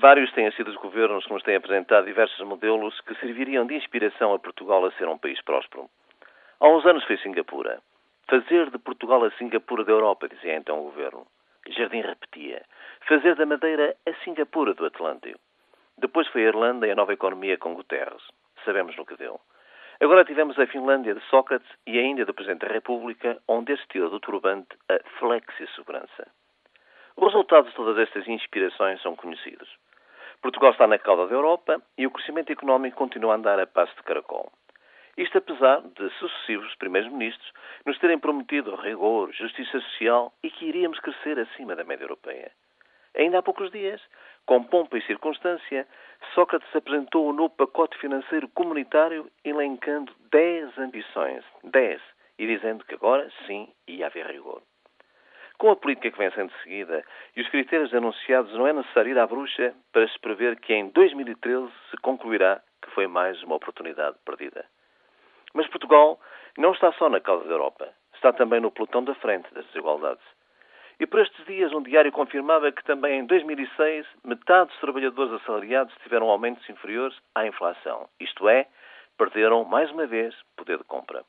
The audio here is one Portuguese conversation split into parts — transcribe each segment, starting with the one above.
Vários têm sido os governos que nos têm apresentado diversos modelos que serviriam de inspiração a Portugal a ser um país próspero. Há uns anos foi Singapura. Fazer de Portugal a Singapura da Europa, dizia então o governo. Jardim repetia. Fazer da Madeira a Singapura do Atlântico. Depois foi a Irlanda e a nova economia com Guterres. Sabemos no que deu. Agora tivemos a Finlândia de Sócrates e a Índia do Presidente da República, onde assistiu do turbante a flexi-segurança. Os resultados de todas estas inspirações são conhecidos. Portugal está na cauda da Europa e o crescimento económico continua a andar a passo de caracol. Isto apesar de sucessivos primeiros-ministros nos terem prometido rigor, justiça social e que iríamos crescer acima da média europeia. Ainda há poucos dias, com pompa e circunstância, Sócrates apresentou o novo pacote financeiro comunitário elencando 10 ambições, 10, e dizendo que agora sim. Com a política que vem sendo seguida e os critérios anunciados, não é necessário ir à bruxa para se prever que em 2013 se concluirá que foi mais uma oportunidade perdida. Mas Portugal não está só na causa da Europa, está também no pelotão da frente das desigualdades. E por estes dias, um diário confirmava que também em 2006 metade dos trabalhadores assalariados tiveram aumentos inferiores à inflação, isto é, perderam mais uma vez poder de compra.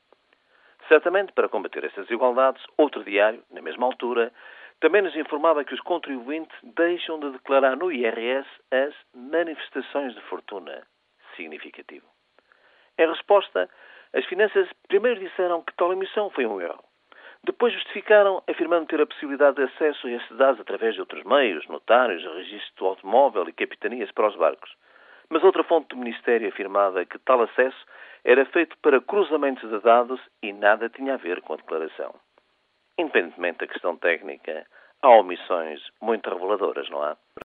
Certamente, para combater estas desigualdades, outro diário, na mesma altura, também nos informava que os contribuintes deixam de declarar no IRS as manifestações de fortuna. Significativo. Em resposta, as finanças primeiro disseram que tal emissão foi um erro. Depois justificaram afirmando ter a possibilidade de acesso a esses dados através de outros meios, notários, registro do automóvel e capitanias para os barcos. Mas outra fonte do Ministério afirmava que tal acesso era feito para cruzamentos de dados e nada tinha a ver com a declaração. Independentemente da questão técnica, há omissões muito reveladoras, não há?